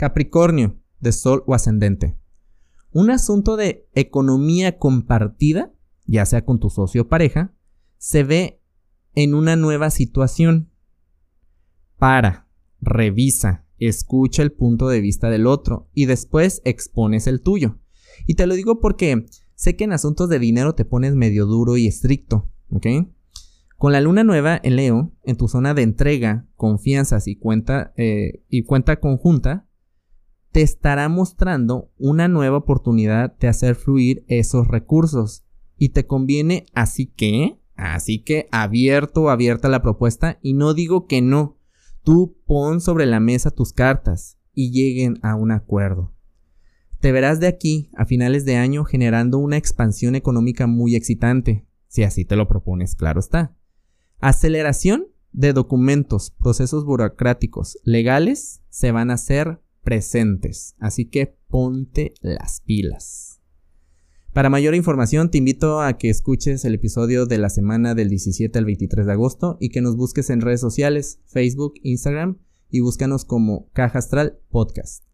Capricornio, de Sol o ascendente. Un asunto de economía compartida, ya sea con tu socio o pareja, se ve en una nueva situación. Para, revisa, escucha el punto de vista del otro y después expones el tuyo. Y te lo digo porque sé que en asuntos de dinero te pones medio duro y estricto, ¿ok? Con la luna nueva en Leo, en tu zona de entrega, confianzas y cuenta, eh, y cuenta conjunta, te estará mostrando una nueva oportunidad de hacer fluir esos recursos. Y te conviene así que, así que abierto abierta la propuesta y no digo que no. Tú pon sobre la mesa tus cartas y lleguen a un acuerdo. Te verás de aquí a finales de año generando una expansión económica muy excitante, si así te lo propones, claro está. Aceleración de documentos, procesos burocráticos, legales, se van a hacer presentes, así que ponte las pilas. Para mayor información te invito a que escuches el episodio de la semana del 17 al 23 de agosto y que nos busques en redes sociales, Facebook, Instagram y búscanos como Caja Astral Podcast.